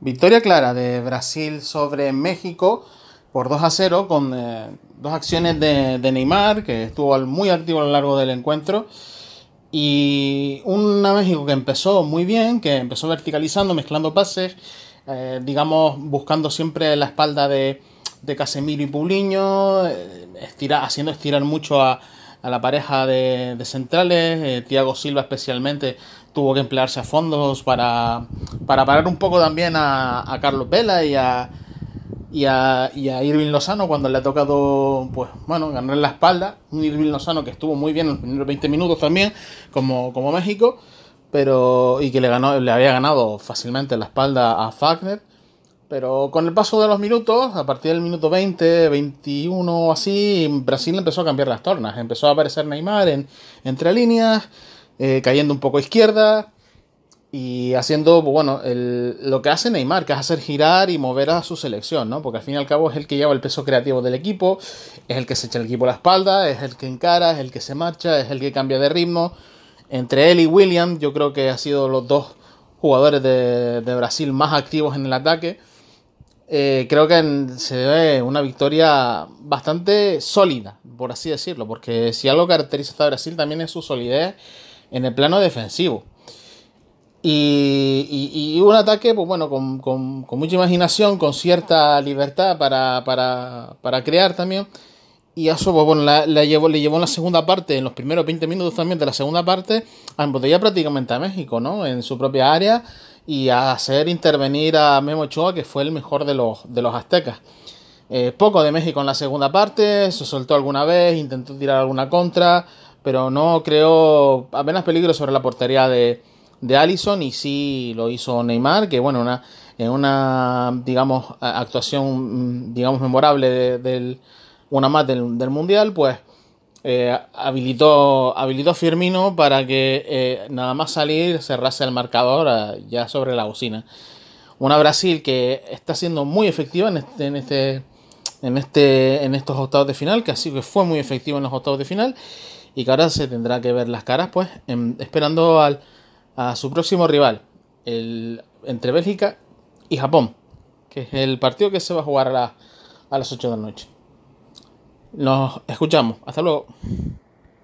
Victoria clara de Brasil sobre México por 2 a 0 con eh, dos acciones de, Neymar, que estuvo muy activo a lo largo del encuentro. Y una México que empezó muy bien, que empezó verticalizando, mezclando pases, eh, digamos, buscando siempre la espalda de, de Casemiro y Puliño, eh, haciendo estirar mucho a, a la pareja de, centrales. Eh, Thiago Silva especialmente tuvo que emplearse a fondos para, para parar un poco también a, Carlos Vela y a, y a, y a, Irving Lozano cuando le ha tocado, pues bueno, ganar la espalda. Un Irving Lozano que estuvo muy bien en los primeros 20 minutos también, como, como México, pero y que le, ganó, le había ganado fácilmente la espalda a Fagner. Pero con el paso de los minutos, a partir del minuto 20, 21 o así, Brasil empezó a cambiar las tornas. Empezó a aparecer Neymar en, entre líneas, eh, cayendo un poco a izquierda y haciendo, bueno, lo que hace Neymar, que es hacer girar y mover a su selección, ¿no? Porque al fin y al cabo es el que lleva el peso creativo del equipo, es el que se echa el equipo a la espalda, es el que encara, es el que se marcha, es el que cambia de ritmo. Entre él y William, yo creo que ha sido los dos jugadores de Brasil más activos en el ataque eh, creo que se debe una victoria bastante sólida, por así decirlo, porque si algo caracteriza a Brasil también es su solidez en el plano defensivo. Y, un ataque, pues bueno, con, mucha imaginación, con cierta libertad para, crear también. Y eso, pues bueno, la, llevó, le llevó en la segunda parte, en los primeros 20 minutos también de la segunda parte, a embotellar prácticamente a México, ¿no? En su propia área y a hacer intervenir a Memo Ochoa, que fue el mejor de los, de los aztecas. Eh, poco de México en la segunda parte, se soltó alguna vez, intentó tirar alguna contra, pero no creó apenas peligro sobre la portería de, de Allison y sí lo hizo Neymar, que bueno, una, en una, digamos, actuación, mm, digamos, memorable del, una más del, del Mundial, pues eh, habilitó, habilitó Firmino para que eh, nada más salir cerrase el marcador eh, ya sobre la bocina. Una Brasil que está siendo muy efectiva en este, en este, en este, en estos octavos de final, que así que fue muy efectiva en los octavos de final y que ahora se tendrá que ver las caras, pues, esperando al, a su próximo rival, el, entre Bélgica y Japón, que es el partido que se va a jugar a, a las 8 de la noche. Nos escuchamos. Hasta luego.